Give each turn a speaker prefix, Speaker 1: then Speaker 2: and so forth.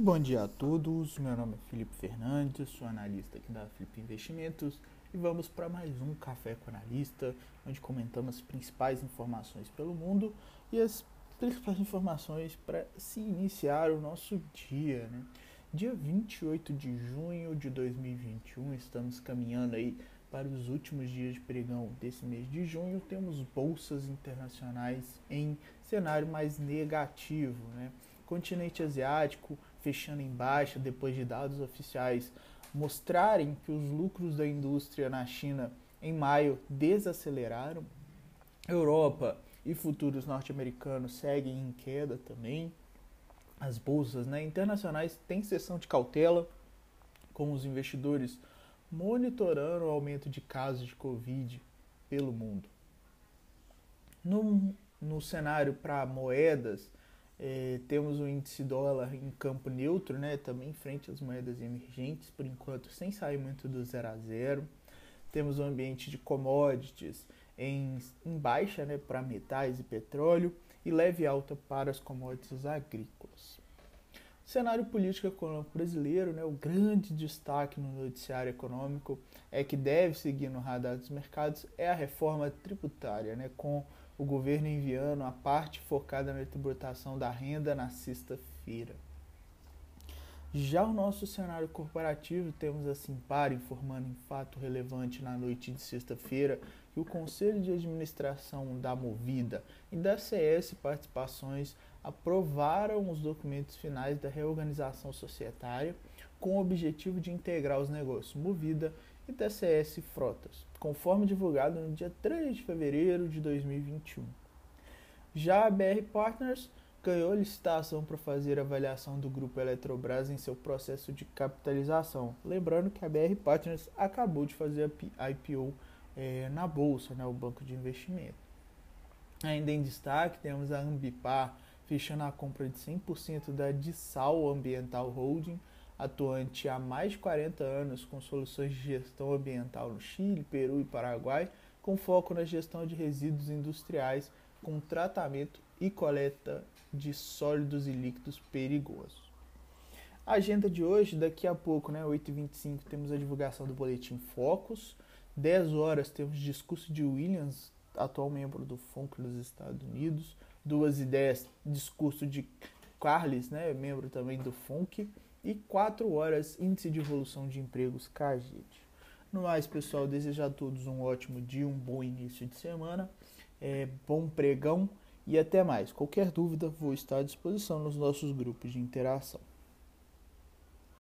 Speaker 1: Muito bom dia a todos. Meu nome é Felipe Fernandes, sou analista aqui da Felipe Investimentos e vamos para mais um Café com Analista, onde comentamos as principais informações pelo mundo e as principais informações para se iniciar o nosso dia. Né? Dia 28 de junho de 2021, estamos caminhando aí para os últimos dias de pregão desse mês de junho. Temos bolsas internacionais em cenário mais negativo. Né? continente asiático fechando em baixa depois de dados oficiais mostrarem que os lucros da indústria na China em maio desaceleraram. Europa e futuros norte-americanos seguem em queda também. As bolsas né, internacionais têm sessão de cautela, com os investidores monitorando o aumento de casos de Covid pelo mundo. No, no cenário para moedas, é, temos o índice dólar em campo neutro, né, também frente às moedas emergentes, por enquanto sem sair muito do zero a zero. Temos o ambiente de commodities em, em baixa né, para metais e petróleo e leve alta para as commodities agrícolas. Cenário político econômico brasileiro, né, o grande destaque no noticiário econômico é que deve seguir no radar dos mercados é a reforma tributária, né, com o governo enviando a parte focada na tributação da renda na sexta-feira. Já o nosso cenário corporativo, temos a Simpar informando em fato relevante na noite de sexta-feira que o Conselho de Administração da Movida e da CS Participações aprovaram os documentos finais da reorganização societária com o objetivo de integrar os negócios Movida e TCS Frotas, conforme divulgado no dia 3 de fevereiro de 2021. Já a BR Partners ganhou licitação para fazer avaliação do grupo Eletrobras em seu processo de capitalização. Lembrando que a BR Partners acabou de fazer a IPO é, na Bolsa, né, o banco de investimento. Ainda em destaque, temos a Ambipar fechando a compra de 100% da Dissal Ambiental Holding atuante há mais de 40 anos com soluções de gestão ambiental no Chile, Peru e Paraguai, com foco na gestão de resíduos industriais com tratamento e coleta de sólidos e líquidos perigosos. A agenda de hoje, daqui a pouco, né, 8h25, temos a divulgação do boletim Focus. 10 horas temos discurso de Williams, atual membro do FONC dos Estados Unidos. 2 e 10, discurso de Carles, né, membro também do FONC e 4 horas índice de evolução de empregos CAGID. No mais, pessoal, desejo a todos um ótimo dia, um bom início de semana, é, bom pregão e até mais. Qualquer dúvida, vou estar à disposição nos nossos grupos de interação.